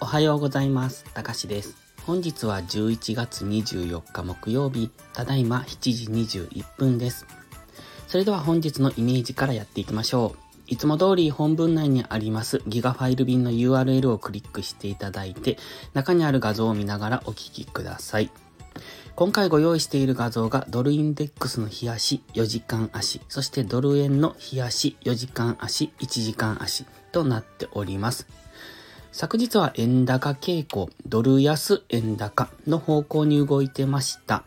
おはようございます。たかしです。本日は11月24日木曜日、ただいま7時21分です。それでは本日のイメージからやっていきましょう。いつも通り本文内にありますギガファイル便の URL をクリックしていただいて、中にある画像を見ながらお聞きください。今回ご用意している画像がドルインデックスの冷やし4時間足、そしてドル円の冷やし4時間足、1時間足となっております。昨日は円高傾向、ドル安円高の方向に動いてました。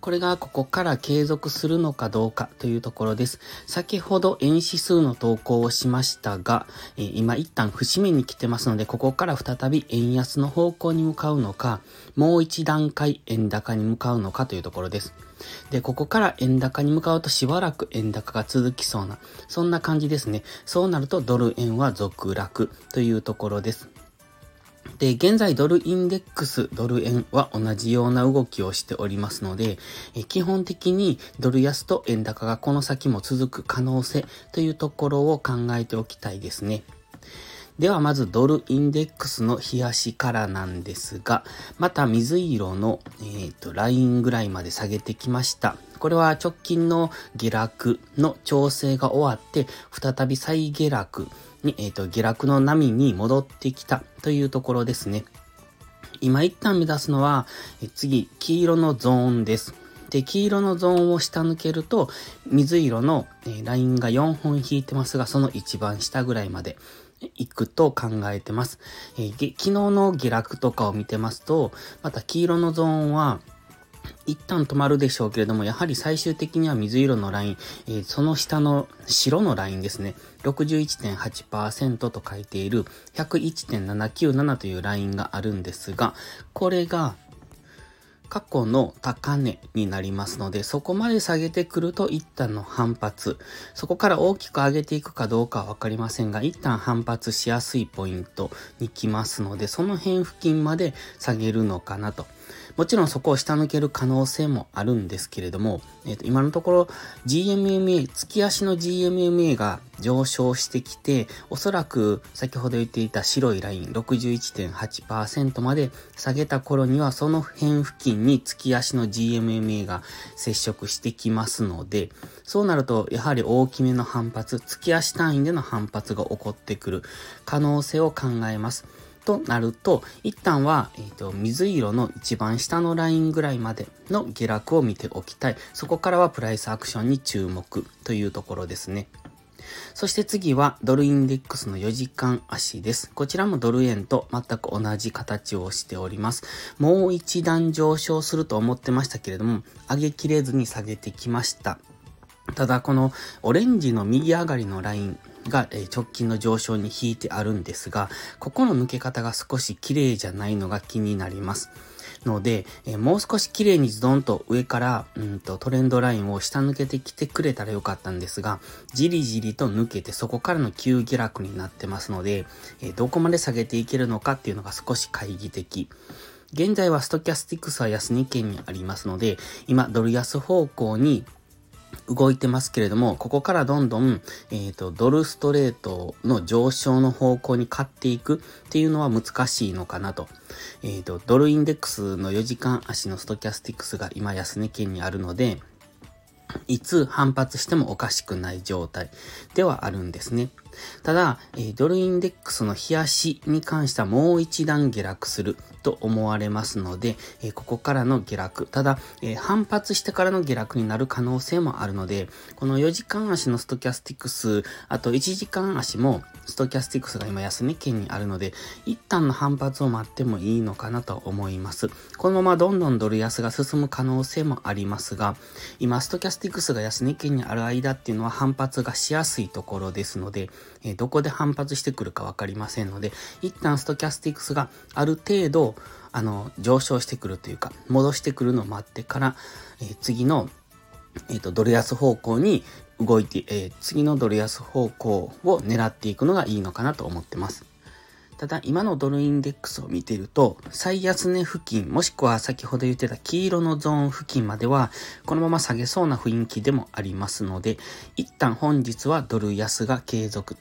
これがここから継続するのかどうかというところです。先ほど円指数の投稿をしましたが、え今一旦節目に来てますので、ここから再び円安の方向に向かうのか、もう一段階円高に向かうのかというところです。で、ここから円高に向かうとしばらく円高が続きそうな、そんな感じですね。そうなるとドル円は続落というところです。で、現在ドルインデックス、ドル円は同じような動きをしておりますので、え基本的にドル安と円高がこの先も続く可能性というところを考えておきたいですね。ではまずドルインデックスの日足からなんですが、また水色の、えー、とラインぐらいまで下げてきました。これは直近の下落の調整が終わって、再び再下落に、えー、と下落の波に戻ってきたというところですね。今一旦目指すのは、え次、黄色のゾーンです。で、黄色のゾーンを下抜けると、水色の、えラインが4本引いてますが、その一番下ぐらいまで行くと考えてます。えー昨日の下落とかを見てますと、また黄色のゾーンは、一旦止まるでしょうけれども、やはり最終的には水色のライン、えーその下の白のラインですね、61.8%と書いている101.797というラインがあるんですが、これが過去の高値になりますので、そこまで下げてくると一旦の反発、そこから大きく上げていくかどうかはわかりませんが、一旦反発しやすいポイントに来ますので、その辺付近まで下げるのかなと。もちろんそこを下抜ける可能性もあるんですけれども、えーと今のところ GMMA、月足の GMMA が上昇してきて、おそらく先ほど言っていた白いライン61.8%まで下げた頃にはその辺付近に月足の GMMA が接触してきますので、そうなるとやはり大きめの反発、月足単位での反発が起こってくる可能性を考えます。となると、一旦は、えっ、と、水色の一番下のラインぐらいまでの下落を見ておきたい。そこからはプライスアクションに注目というところですね。そして次はドルインデックスの4時間足です。こちらもドル円と全く同じ形をしております。もう一段上昇すると思ってましたけれども、上げきれずに下げてきました。ただこのオレンジの右上がりのラインがえ直近の上昇に引いてあるんですが、ここの抜け方が少し綺麗じゃないのが気になります。ので、えもう少し綺麗にズドンと上から、うんとトレンドラインを下抜けてきてくれたらよかったんですが、じりじりと抜けてそこからの急下落になってますので、えどこまで下げていけるのかっていうのが少し懐疑的。現在はストキャスティクスは安値圏にありますので、今ドル安方向に動いてますけれども、ここからどんどん、えっ、と、ドルストレートの上昇の方向に買っていくっていうのは難しいのかなと。えっ、と、ドルインデックスの4時間足のストキャスティックスが今安値圏にあるので、いつ反発してもおかしくない状態ではあるんですね。ただ、えドルインデックスの冷やしに関してはもう一段下落すると思われますので、えここからの下落、ただ、え反発してからの下落になる可能性もあるので、この4時間足のストキャスティックス、あと1時間足もストキャスティックスが今安値圏にあるので、一旦の反発を待ってもいいのかなと思います。このままどんどんドル安が進む可能性もありますが、今ストキャスティックスが安値圏にある間っていうのは反発がしやすいところですので、えどこで反発してくるかわかりませんので、一旦ストキャスティクスがある程度、あの、上昇してくるというか、戻してくるのを待ってから、え次の、えっ、と、ドル安方向に動いて、えー次のドル安方向を狙っていくのがいいのかなと思ってます。ただ、今のドルインデックスを見てると、最安値付近、もしくは先ほど言ってた黄色のゾーン付近までは、このまま下げそうな雰囲気でもありますので、一旦本日はドル安が継続。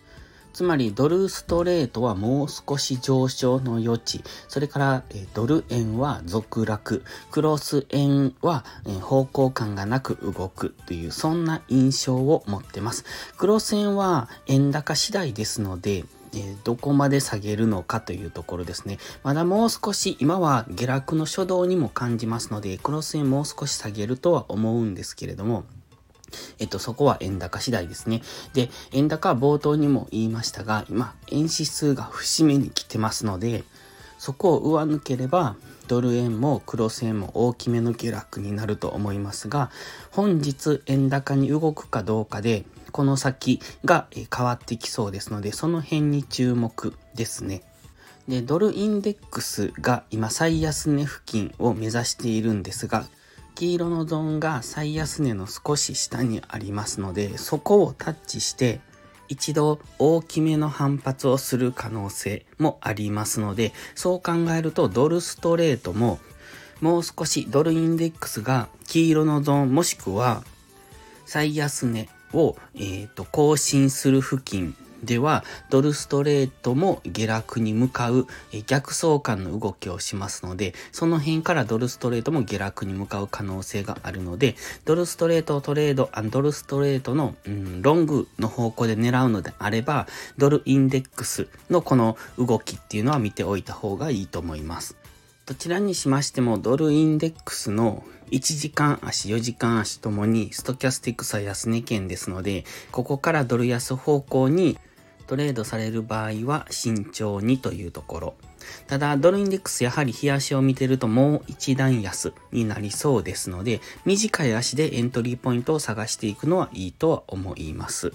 つまりドルストレートはもう少し上昇の余地、それからドル円は続落、クロス円は方向感がなく動くというそんな印象を持ってます。クロス円は円高次第ですので、えどこまで下げるのかというところですね。まだもう少し、今は下落の初動にも感じますので、クロス円もう少し下げるとは思うんですけれども、えっと、そこは円高次第ですね。で、円高は冒頭にも言いましたが、今、円指数が節目に来てますので、そこを上抜ければ、ドル円もクロス円も大きめの下落になると思いますが、本日円高に動くかどうかで、この先が変わってきそうですので、その辺に注目ですね。で、ドルインデックスが今最安値付近を目指しているんですが、黄色のゾーンが最安値の少し下にありますので、そこをタッチして、一度大きめの反発をする可能性もありますので、そう考えるとドルストレートももう少しドルインデックスが黄色のゾーンもしくは最安値を、えーと更新する付近では、ドルストレートも下落に向かう逆相関の動きをしますので、その辺からドルストレートも下落に向かう可能性があるので、ドルストレートトレード、ドルストレートの、うん、ロングの方向で狙うのであれば、ドルインデックスのこの動きっていうのは見ておいた方がいいと思います。どちらにしましてもドルインデックスの1時間足、4時間足ともにストキャスティックス安値圏ですので、ここからドル安方向にトレードされる場合は慎重にというところ。ただ、ドルインデックスやはり日足を見てるともう一段安になりそうですので、短い足でエントリーポイントを探していくのはいいとは思います。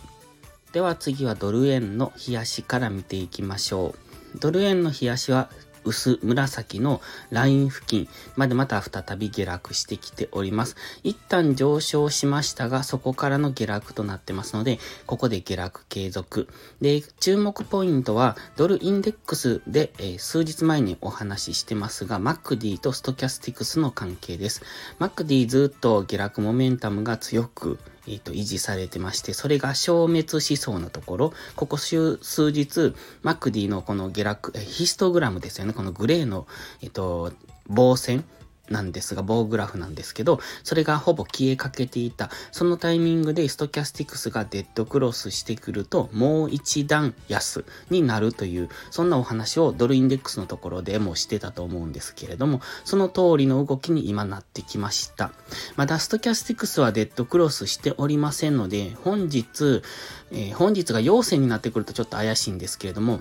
では次はドル円の日足から見ていきましょう。ドル円の日足は薄紫のライン付近までまた再び下落してきております。一旦上昇しましたが、そこからの下落となってますので、ここで下落継続。で、注目ポイントは、ドルインデックスで、えー、数日前にお話ししてますが、マクディとストキャスティクスの関係です。マクディずっと下落モメンタムが強くえっ、ー、と、維持されてまして、それが消滅しそうなところ、ここ数日、マクディのこの下落、ヒストグラムですよね、このグレーの、えっ、ー、と、棒線、なんですが、棒グラフなんですけど、それがほぼ消えかけていた。そのタイミングでストキャスティクスがデッドクロスしてくると、もう一段安になるという、そんなお話をドルインデックスのところでもしてたと思うんですけれども、その通りの動きに今なってきました。まだストキャスティクスはデッドクロスしておりませんので、本日、えー、本日が陽線になってくるとちょっと怪しいんですけれども、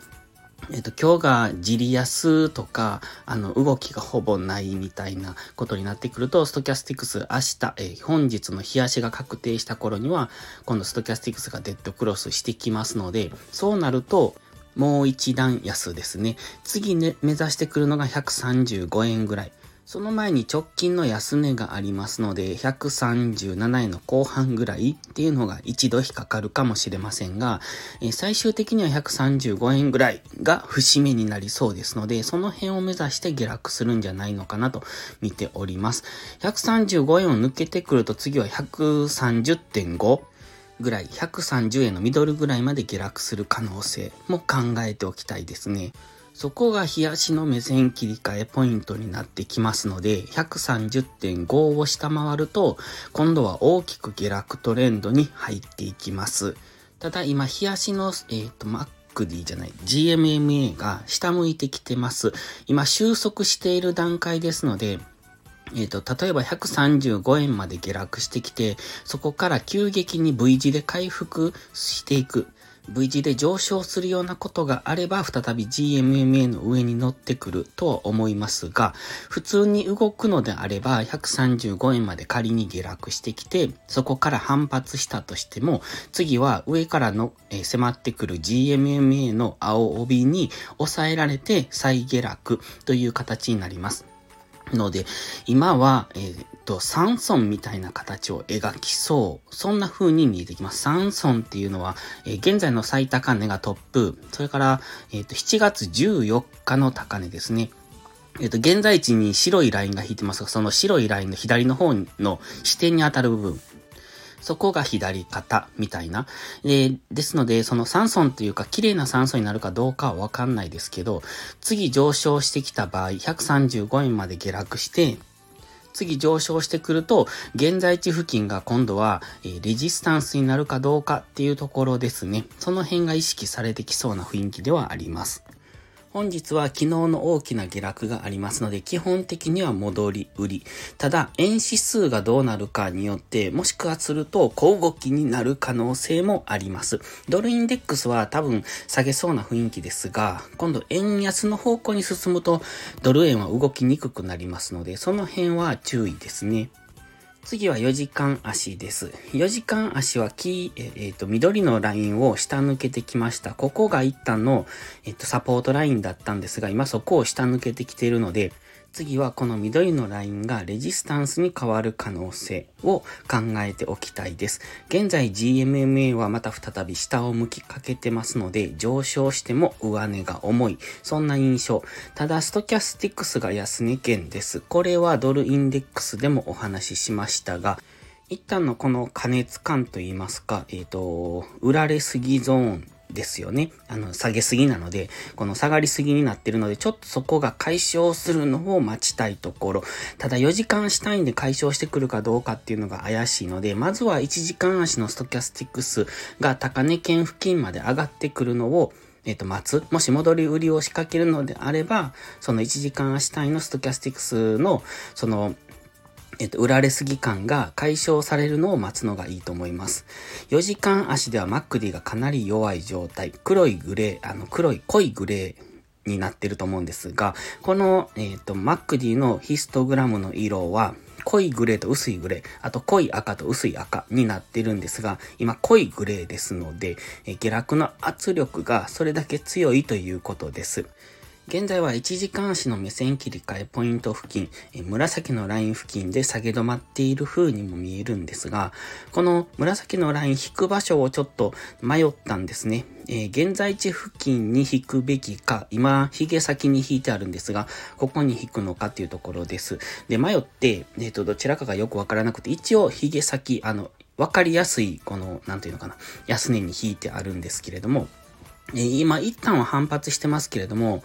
えっと、今日がジリ安とか、あの、動きがほぼないみたいなことになってくると、ストキャスティクス明日、えー、本日の日足が確定した頃には、今度ストキャスティクスがデッドクロスしてきますので、そうなると、もう一段安ですね。次ね、目指してくるのが135円ぐらい。その前に直近の安値がありますので、137円の後半ぐらいっていうのが一度引っかかるかもしれませんが、え最終的には135円ぐらいが節目になりそうですので、その辺を目指して下落するんじゃないのかなと見ております。135円を抜けてくると次は130.5ぐらい、130円のミドルぐらいまで下落する可能性も考えておきたいですね。そこが冷やしの目線切り替えポイントになってきますので、130.5を下回ると、今度は大きく下落トレンドに入っていきます。ただ今、冷やしの、えっ、ー、と、マックディじゃない、GMMA が下向いてきてます。今、収束している段階ですので、えっ、ー、と、例えば135円まで下落してきて、そこから急激に V 字で回復していく。V 字で上昇するようなことがあれば、再び GMMA の上に乗ってくるとは思いますが、普通に動くのであれば、135円まで仮に下落してきて、そこから反発したとしても、次は上からの、えー、迫ってくる GMMA の青帯に抑えられて再下落という形になります。ので、今は、えー、と、三尊みたいな形を描きそう。そんな風に見えてきます。三尊っていうのは、えー、現在の最高値がトップ。それから、えー、っと、7月14日の高値ですね。えっ、と、現在地に白いラインが引いてますが、その白いラインの左の方の視点に当たる部分。そこが左肩みたいな。で、ですので、その酸素というか、綺麗な酸素になるかどうかはわかんないですけど、次上昇してきた場合、135円まで下落して、次上昇してくると、現在地付近が今度は、え、レジスタンスになるかどうかっていうところですね。その辺が意識されてきそうな雰囲気ではあります。本日は昨日の大きな下落がありますので、基本的には戻り売り。ただ、円指数がどうなるかによって、もしくはすると小動きになる可能性もあります。ドルインデックスは多分下げそうな雰囲気ですが、今度円安の方向に進むと、ドル円は動きにくくなりますので、その辺は注意ですね。次は4時間足です。4時間足は黄、えっ、ー、と、緑のラインを下抜けてきました。ここが一旦の、えっ、ー、と、サポートラインだったんですが、今そこを下抜けてきているので、次はこの緑のラインがレジスタンスに変わる可能性を考えておきたいです。現在 GMMA はまた再び下を向きかけてますので、上昇しても上値が重い。そんな印象。ただ、ストキャスティックスが安値圏です。これはドルインデックスでもお話ししましたが、一旦のこの加熱感といいますか、えっ、ー、と、売られすぎゾーンですよね。あの、下げすぎなので、この下がりすぎになってるので、ちょっとそこが解消するのを待ちたいところ。ただ4時間足単位で解消してくるかどうかっていうのが怪しいので、まずは1時間足のストキャスティックスが高値圏付近まで上がってくるのを、えっ、と、待つ。もし戻り売りを仕掛けるのであれば、その1時間足単位のストキャスティックスの、その、えっと、売られすぎ感が解消されるのを待つのがいいと思います。4時間足ではマックディがかなり弱い状態。黒いグレー、あの、黒い濃いグレーになってると思うんですが、この、えっ、と、マックディのヒストグラムの色は、濃いグレーと薄いグレー、あと濃い赤と薄い赤になってるんですが、今濃いグレーですので、え下落の圧力がそれだけ強いということです。現在は1時間足の目線切り替えポイント付近、え紫のライン付近で下げ止まっている風にも見えるんですが、この紫のライン引く場所をちょっと迷ったんですね。えー、現在地付近に引くべきか、今、髭先に引いてあるんですが、ここに引くのかっていうところです。で、迷って、えっ、ー、と、どちらかがよくわからなくて、一応髭先、あの、わかりやすい、この、なんていうのかな、安値に引いてあるんですけれども、今一旦は反発してますけれども、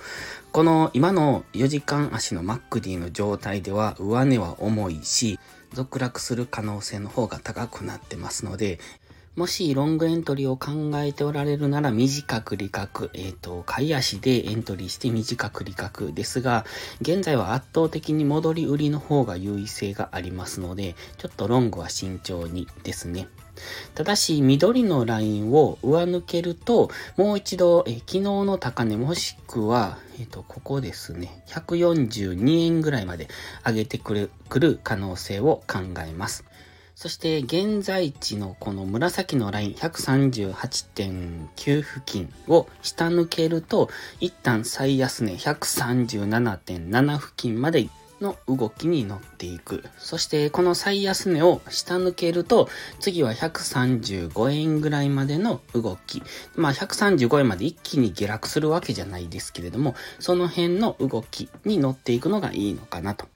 この今の4時間足のマックディの状態では上値は重いし、続落する可能性の方が高くなってますので、もしロングエントリーを考えておられるなら短く利確、えっ、ー、と、買い足でエントリーして短く利確ですが、現在は圧倒的に戻り売りの方が優位性がありますので、ちょっとロングは慎重にですね。ただし、緑のラインを上抜けると、もう一度、え昨日の高値もしくは、えっ、と、ここですね、142円ぐらいまで上げてくるくる可能性を考えます。そして現在地のこの紫のライン138.9付近を下抜けると一旦最安値137.7付近までの動きに乗っていく。そしてこの最安値を下抜けると、次は135円ぐらいまでの動き。まあ135円まで一気に下落するわけじゃないですけれども、その辺の動きに乗っていくのがいいのかなと。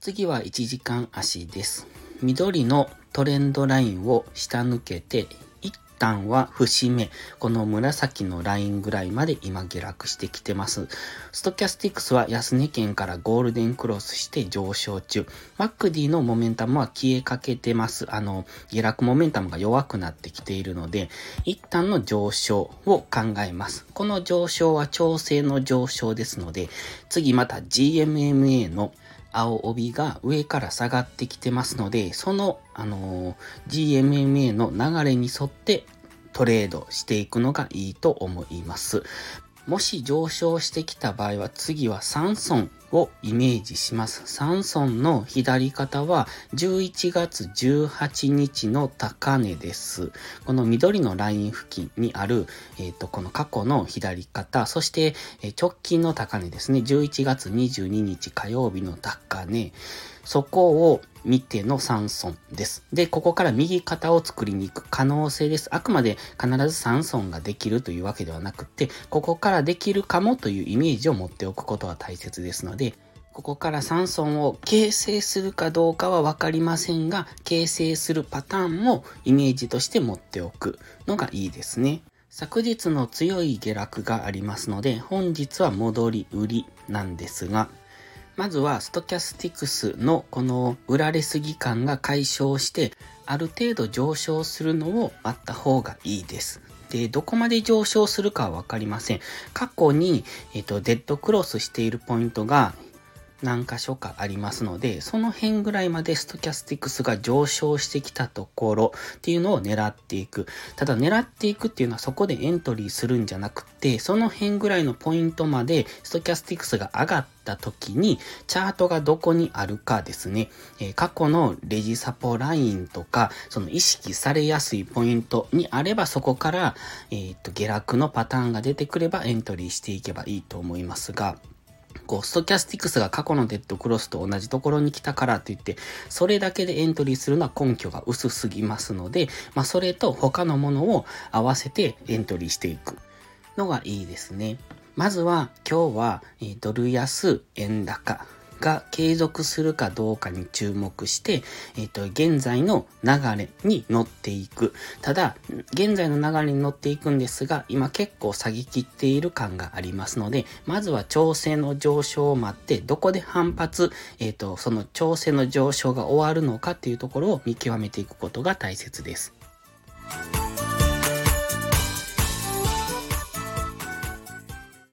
次は1時間足です。緑のトレンドラインを下抜けて一旦は節目、この紫のラインぐらいまで今下落してきてます。ストキャスティクスは安値圏からゴールデンクロスして上昇中。マックディのモメンタムは消えかけてます。あの、下落モメンタムが弱くなってきているので、一旦の上昇を考えます。この上昇は調整の上昇ですので、次また GMMA の青帯が上から下がってきてますので、その、あの、GMMA の流れに沿ってトレードしていくのがいいと思います。もし上昇してきた場合は次は3損をイメージします。3損の左肩は11月18日の高値です。この緑のライン付近にある、えっ、ー、と、この過去の左肩、そして、直近の高値ですね。11月22日火曜日の高値。そこを見ての3損です。で、ここから右肩を作りに行く可能性です。あくまで必ず3損ができるというわけではなくて、ここからできるかもというイメージを持っておくことが大切ですので、ここから3損を形成するかどうかはわかりませんが、形成するパターンもイメージとして持っておくのがいいですね。昨日の強い下落がありますので、本日は戻り売りなんですが、まずはストキャスティクスのこの売られすぎ感が解消して、ある程度上昇するのを待った方がいいです。で、どこまで上昇するかはわかりません。過去に、えっと、デッドクロスしているポイントが何箇所かありますので、その辺ぐらいまでストキャスティクスが上昇してきたところっていうのを狙っていく。ただ狙っていくっていうのはそこでエントリーするんじゃなくて、その辺ぐらいのポイントまでストキャスティクスが上がった時に、チャートがどこにあるかですね、えー、過去のレジサポラインとか、その意識されやすいポイントにあればそこから、えー、っと、下落のパターンが出てくればエントリーしていけばいいと思いますが、こう、ストキャスティクスが過去のデッドクロスと同じところに来たからといって、それだけでエントリーするのは根拠が薄すぎますので、まあ、それと他のものを合わせてエントリーしていくのがいいですね。まずは、今日は、ドル安、円高。が継続するかどうかに注目して、えっ、ー、と、現在の流れに乗っていく。ただ、現在の流れに乗っていくんですが、今結構下げ切っている感がありますので、まずは調整の上昇を待って、どこで反発、えっ、ー、と、その調整の上昇が終わるのかっていうところを見極めていくことが大切です。